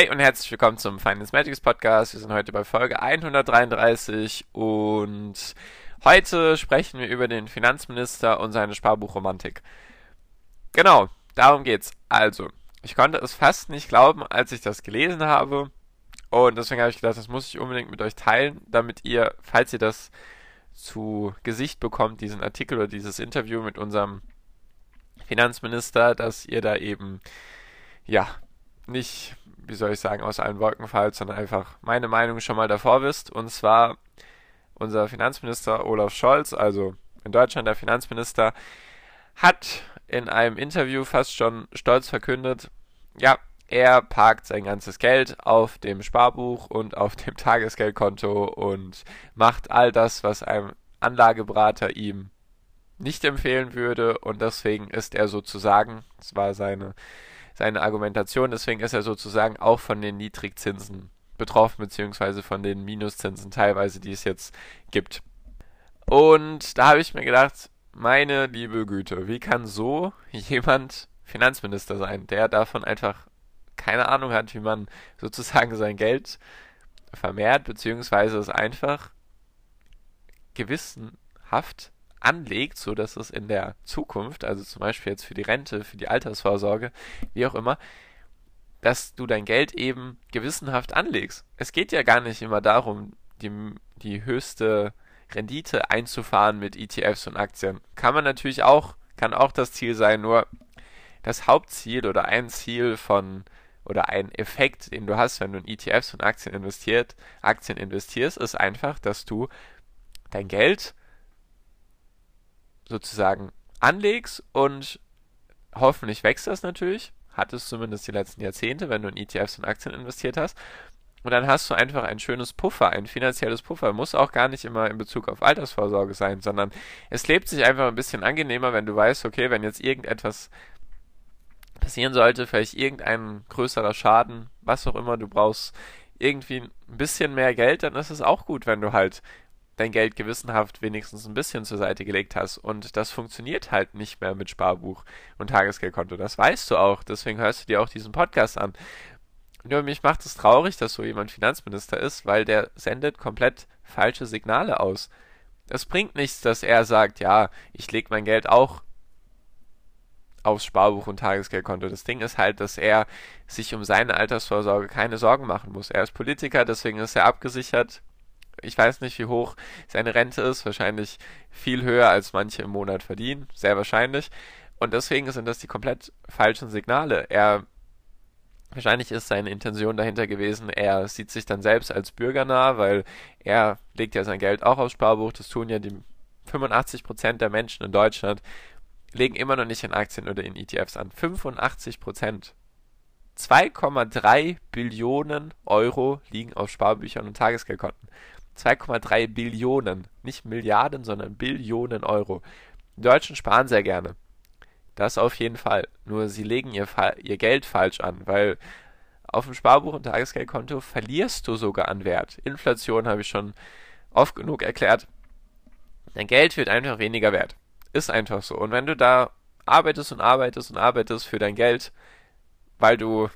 Hi und herzlich willkommen zum Finance Magics Podcast. Wir sind heute bei Folge 133 und heute sprechen wir über den Finanzminister und seine Sparbuchromantik. Genau, darum geht's. Also, ich konnte es fast nicht glauben, als ich das gelesen habe und deswegen habe ich gedacht, das muss ich unbedingt mit euch teilen, damit ihr, falls ihr das zu Gesicht bekommt, diesen Artikel oder dieses Interview mit unserem Finanzminister, dass ihr da eben ja nicht wie soll ich sagen, aus allen Wolken fallt, sondern einfach meine Meinung schon mal davor wisst. Und zwar unser Finanzminister Olaf Scholz, also in Deutschland der Finanzminister, hat in einem Interview fast schon stolz verkündet, ja, er parkt sein ganzes Geld auf dem Sparbuch und auf dem Tagesgeldkonto und macht all das, was ein Anlageberater ihm nicht empfehlen würde und deswegen ist er sozusagen, das war seine seine Argumentation. Deswegen ist er sozusagen auch von den Niedrigzinsen betroffen, beziehungsweise von den Minuszinsen teilweise, die es jetzt gibt. Und da habe ich mir gedacht, meine liebe Güte, wie kann so jemand Finanzminister sein, der davon einfach keine Ahnung hat, wie man sozusagen sein Geld vermehrt, beziehungsweise es einfach gewissenhaft anlegt, so dass es in der Zukunft, also zum Beispiel jetzt für die Rente, für die Altersvorsorge, wie auch immer, dass du dein Geld eben gewissenhaft anlegst. Es geht ja gar nicht immer darum, die, die höchste Rendite einzufahren mit ETFs und Aktien. Kann man natürlich auch, kann auch das Ziel sein, nur das Hauptziel oder ein Ziel von oder ein Effekt, den du hast, wenn du in ETFs und Aktien investiert, Aktien investierst, ist einfach, dass du dein Geld sozusagen anlegst und hoffentlich wächst das natürlich. Hat es zumindest die letzten Jahrzehnte, wenn du in ETFs und Aktien investiert hast. Und dann hast du einfach ein schönes Puffer, ein finanzielles Puffer. Muss auch gar nicht immer in Bezug auf Altersvorsorge sein, sondern es lebt sich einfach ein bisschen angenehmer, wenn du weißt, okay, wenn jetzt irgendetwas passieren sollte, vielleicht irgendein größerer Schaden, was auch immer, du brauchst irgendwie ein bisschen mehr Geld, dann ist es auch gut, wenn du halt dein Geld gewissenhaft wenigstens ein bisschen zur Seite gelegt hast. Und das funktioniert halt nicht mehr mit Sparbuch und Tagesgeldkonto. Das weißt du auch. Deswegen hörst du dir auch diesen Podcast an. Nur mich macht es traurig, dass so jemand Finanzminister ist, weil der sendet komplett falsche Signale aus. Es bringt nichts, dass er sagt, ja, ich lege mein Geld auch aufs Sparbuch und Tagesgeldkonto. Das Ding ist halt, dass er sich um seine Altersvorsorge keine Sorgen machen muss. Er ist Politiker, deswegen ist er abgesichert ich weiß nicht, wie hoch seine Rente ist. Wahrscheinlich viel höher, als manche im Monat verdienen. Sehr wahrscheinlich. Und deswegen sind das die komplett falschen Signale. Er Wahrscheinlich ist seine Intention dahinter gewesen, er sieht sich dann selbst als bürgernah, weil er legt ja sein Geld auch aufs Sparbuch. Das tun ja die 85% der Menschen in Deutschland, legen immer noch nicht in Aktien oder in ETFs an. 85%. 2,3 Billionen Euro liegen auf Sparbüchern und Tagesgeldkonten. 2,3 Billionen, nicht Milliarden, sondern Billionen Euro. Die Deutschen sparen sehr gerne. Das auf jeden Fall. Nur sie legen ihr, ihr Geld falsch an, weil auf dem Sparbuch und Tagesgeldkonto verlierst du sogar an Wert. Inflation habe ich schon oft genug erklärt. Dein Geld wird einfach weniger wert. Ist einfach so. Und wenn du da arbeitest und arbeitest und arbeitest für dein Geld, weil du,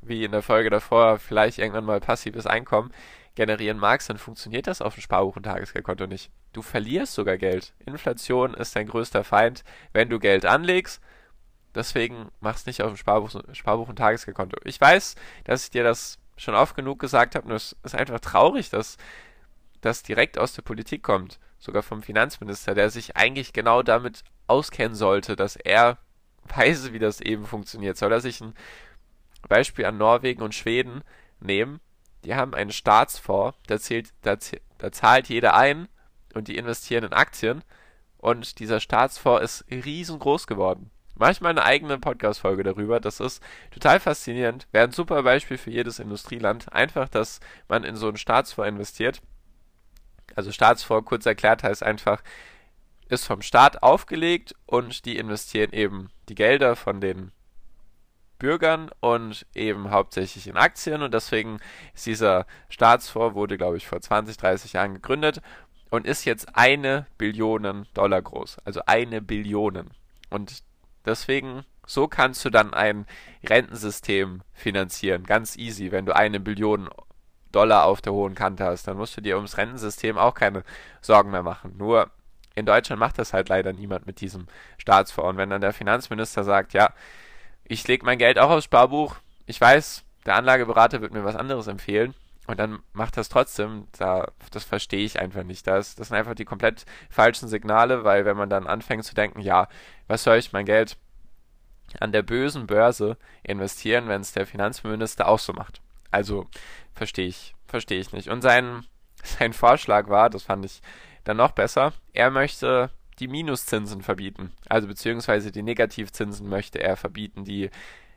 wie in der Folge davor, vielleicht irgendwann mal passives Einkommen generieren magst, dann funktioniert das auf dem Sparbuch und Tagesgeldkonto nicht. Du verlierst sogar Geld. Inflation ist dein größter Feind, wenn du Geld anlegst. Deswegen mach's nicht auf dem Sparbuch, Sparbuch und Tagesgeldkonto. Ich weiß, dass ich dir das schon oft genug gesagt habe, nur es ist einfach traurig, dass das direkt aus der Politik kommt, sogar vom Finanzminister, der sich eigentlich genau damit auskennen sollte, dass er weiß, wie das eben funktioniert. Soll er sich ein Beispiel an Norwegen und Schweden nehmen, die haben einen Staatsfonds, da, zählt, da, da zahlt jeder ein und die investieren in Aktien und dieser Staatsfonds ist riesengroß geworden. Mache ich mal eine eigene Podcast-Folge darüber. Das ist total faszinierend. Wäre ein super Beispiel für jedes Industrieland. Einfach, dass man in so einen Staatsfonds investiert. Also Staatsfonds, kurz erklärt, heißt einfach, ist vom Staat aufgelegt und die investieren eben die Gelder von den Bürgern und eben hauptsächlich in Aktien und deswegen ist dieser Staatsfonds, wurde glaube ich vor 20, 30 Jahren gegründet und ist jetzt eine Billion Dollar groß. Also eine Billion. Und deswegen, so kannst du dann ein Rentensystem finanzieren. Ganz easy, wenn du eine Billion Dollar auf der hohen Kante hast, dann musst du dir ums Rentensystem auch keine Sorgen mehr machen. Nur in Deutschland macht das halt leider niemand mit diesem Staatsfonds. Und wenn dann der Finanzminister sagt, ja, ich lege mein Geld auch aufs Sparbuch, ich weiß, der Anlageberater wird mir was anderes empfehlen, und dann macht das trotzdem, da, das verstehe ich einfach nicht. Das, das sind einfach die komplett falschen Signale, weil wenn man dann anfängt zu denken, ja, was soll ich mein Geld an der bösen Börse investieren, wenn es der Finanzminister auch so macht? Also verstehe ich, verstehe ich nicht. Und sein, sein Vorschlag war, das fand ich dann noch besser, er möchte die Minuszinsen verbieten. Also beziehungsweise die Negativzinsen möchte er verbieten, die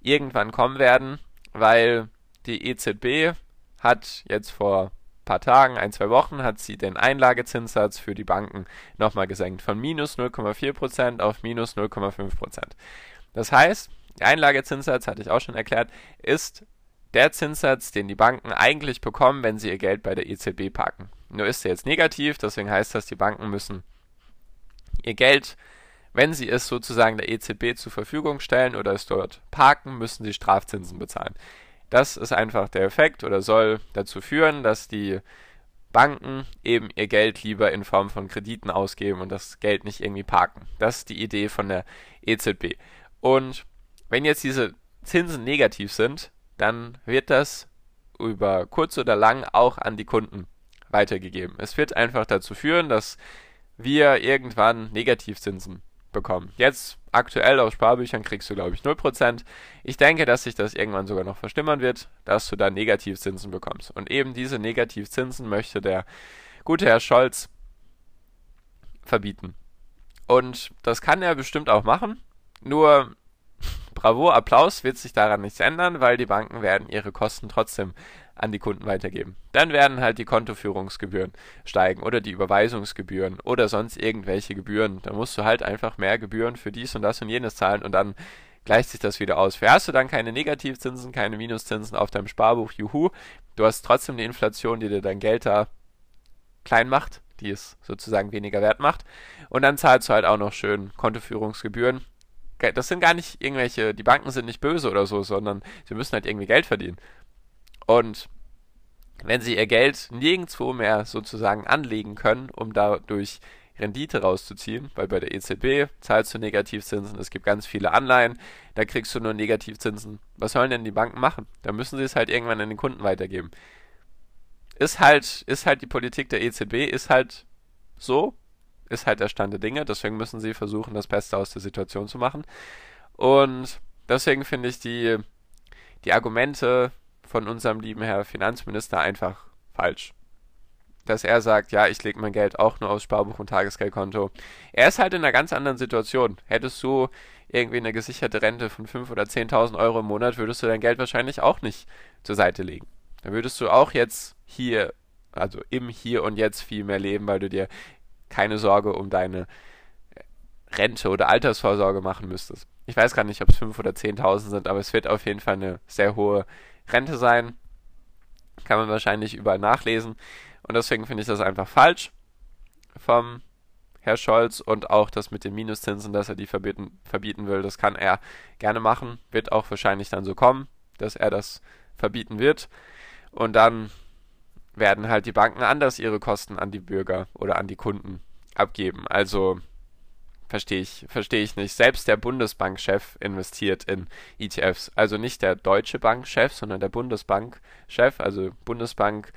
irgendwann kommen werden, weil die EZB hat jetzt vor ein paar Tagen, ein, zwei Wochen, hat sie den Einlagezinssatz für die Banken nochmal gesenkt von minus 0,4% auf minus 0,5%. Das heißt, der Einlagezinssatz, hatte ich auch schon erklärt, ist der Zinssatz, den die Banken eigentlich bekommen, wenn sie ihr Geld bei der EZB parken. Nur ist er jetzt negativ, deswegen heißt das, die Banken müssen ihr Geld, wenn sie es sozusagen der EZB zur Verfügung stellen oder es dort parken, müssen sie Strafzinsen bezahlen. Das ist einfach der Effekt oder soll dazu führen, dass die Banken eben ihr Geld lieber in Form von Krediten ausgeben und das Geld nicht irgendwie parken. Das ist die Idee von der EZB. Und wenn jetzt diese Zinsen negativ sind, dann wird das über kurz oder lang auch an die Kunden weitergegeben. Es wird einfach dazu führen, dass wir irgendwann Negativzinsen bekommen. Jetzt aktuell auf Sparbüchern kriegst du, glaube ich, 0%. Ich denke, dass sich das irgendwann sogar noch verstimmern wird, dass du da Negativzinsen bekommst. Und eben diese Negativzinsen möchte der gute Herr Scholz verbieten. Und das kann er bestimmt auch machen. Nur Bravo, Applaus wird sich daran nichts ändern, weil die Banken werden ihre Kosten trotzdem an die Kunden weitergeben. Dann werden halt die Kontoführungsgebühren steigen oder die Überweisungsgebühren oder sonst irgendwelche Gebühren. Da musst du halt einfach mehr Gebühren für dies und das und jenes zahlen und dann gleicht sich das wieder aus. Für hast du dann keine Negativzinsen, keine Minuszinsen auf deinem Sparbuch, juhu. Du hast trotzdem die Inflation, die dir dein Geld da klein macht, die es sozusagen weniger wert macht. Und dann zahlst du halt auch noch schön Kontoführungsgebühren. Das sind gar nicht irgendwelche, die Banken sind nicht böse oder so, sondern sie müssen halt irgendwie Geld verdienen. Und wenn sie ihr Geld nirgendwo mehr sozusagen anlegen können, um dadurch Rendite rauszuziehen, weil bei der EZB zahlst du Negativzinsen, es gibt ganz viele Anleihen, da kriegst du nur Negativzinsen. Was sollen denn die Banken machen? Da müssen sie es halt irgendwann an den Kunden weitergeben. Ist halt, ist halt die Politik der EZB, ist halt so, ist halt der Stand der Dinge, deswegen müssen sie versuchen, das Beste aus der Situation zu machen. Und deswegen finde ich die, die Argumente von unserem lieben Herr Finanzminister einfach falsch. Dass er sagt, ja, ich lege mein Geld auch nur aufs Sparbuch und Tagesgeldkonto. Er ist halt in einer ganz anderen Situation. Hättest du irgendwie eine gesicherte Rente von 5.000 oder 10.000 Euro im Monat, würdest du dein Geld wahrscheinlich auch nicht zur Seite legen. Dann würdest du auch jetzt hier, also im Hier und Jetzt viel mehr leben, weil du dir keine Sorge um deine Rente oder Altersvorsorge machen müsstest. Ich weiß gar nicht, ob es 5.000 oder 10.000 sind, aber es wird auf jeden Fall eine sehr hohe Rente sein. Kann man wahrscheinlich überall nachlesen. Und deswegen finde ich das einfach falsch vom Herr Scholz und auch das mit den Minuszinsen, dass er die verbieten, verbieten will, das kann er gerne machen. Wird auch wahrscheinlich dann so kommen, dass er das verbieten wird. Und dann werden halt die Banken anders ihre Kosten an die Bürger oder an die Kunden abgeben. Also Verstehe ich, verstehe ich nicht. Selbst der Bundesbankchef investiert in ETFs. Also nicht der deutsche Bankchef, sondern der Bundesbankchef. Also Bundesbank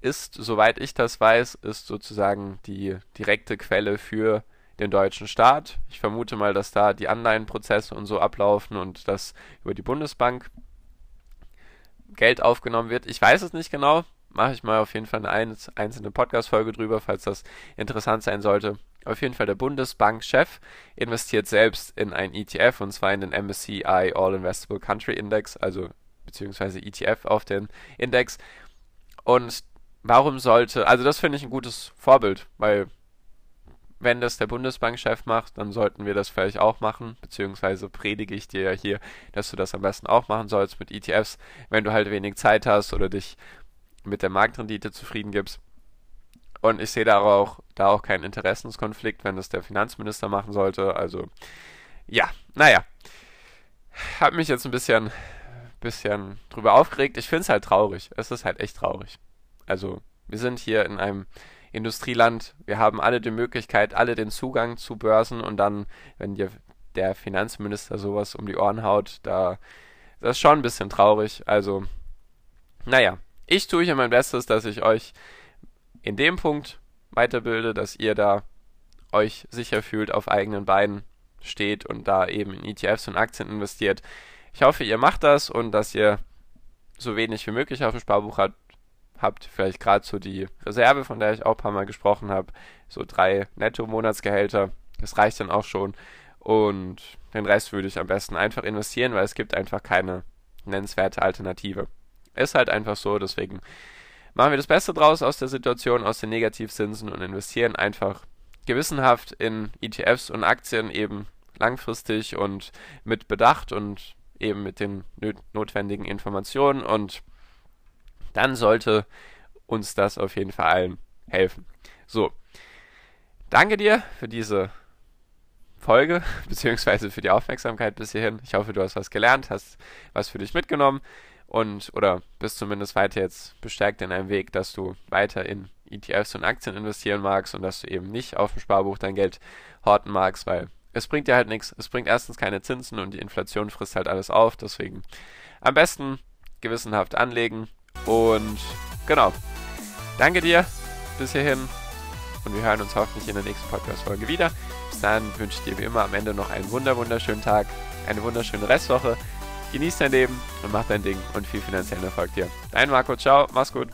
ist, soweit ich das weiß, ist sozusagen die direkte Quelle für den deutschen Staat. Ich vermute mal, dass da die Anleihenprozesse und so ablaufen und dass über die Bundesbank Geld aufgenommen wird. Ich weiß es nicht genau. Mache ich mal auf jeden Fall eine einzelne Podcast-Folge drüber, falls das interessant sein sollte. Auf jeden Fall der Bundesbankchef investiert selbst in ein ETF und zwar in den MSCI All Investable Country Index, also beziehungsweise ETF auf den Index. Und warum sollte, also das finde ich ein gutes Vorbild, weil wenn das der Bundesbankchef macht, dann sollten wir das vielleicht auch machen, beziehungsweise predige ich dir ja hier, dass du das am besten auch machen sollst mit ETFs, wenn du halt wenig Zeit hast oder dich mit der Marktrendite zufrieden gibst. Und ich sehe da auch, da auch keinen Interessenskonflikt, wenn das der Finanzminister machen sollte. Also, ja, naja. Hab mich jetzt ein bisschen, bisschen drüber aufgeregt. Ich finde es halt traurig. Es ist halt echt traurig. Also, wir sind hier in einem Industrieland. Wir haben alle die Möglichkeit, alle den Zugang zu Börsen und dann, wenn dir der Finanzminister sowas um die Ohren haut, da das ist schon ein bisschen traurig. Also, naja, ich tue hier mein Bestes, dass ich euch in dem Punkt weiterbilde, dass ihr da euch sicher fühlt, auf eigenen Beinen steht und da eben in ETFs und Aktien investiert. Ich hoffe, ihr macht das und dass ihr so wenig wie möglich auf dem Sparbuch habt, habt, vielleicht gerade so die Reserve, von der ich auch ein paar Mal gesprochen habe, so drei Netto-Monatsgehälter, das reicht dann auch schon. Und den Rest würde ich am besten einfach investieren, weil es gibt einfach keine nennenswerte Alternative. Ist halt einfach so, deswegen machen wir das Beste draus aus der Situation, aus den Negativzinsen und investieren einfach gewissenhaft in ETFs und Aktien eben langfristig und mit Bedacht und eben mit den notwendigen Informationen und dann sollte uns das auf jeden Fall allen helfen. So, danke dir für diese Folge, beziehungsweise für die Aufmerksamkeit bis hierhin. Ich hoffe, du hast was gelernt, hast was für dich mitgenommen und oder bist zumindest weiter jetzt bestärkt in einem Weg, dass du weiter in ETFs und Aktien investieren magst und dass du eben nicht auf dem Sparbuch dein Geld horten magst, weil es bringt dir halt nichts. Es bringt erstens keine Zinsen und die Inflation frisst halt alles auf. Deswegen am besten gewissenhaft anlegen und genau. Danke dir bis hierhin und wir hören uns hoffentlich in der nächsten Podcast-Folge wieder. Bis dann wünsche ich dir wie immer am Ende noch einen wunder wunderschönen Tag, eine wunderschöne Restwoche. Genieß dein Leben und mach dein Ding und viel finanziellen Erfolg dir. Dein Marco, ciao, mach's gut.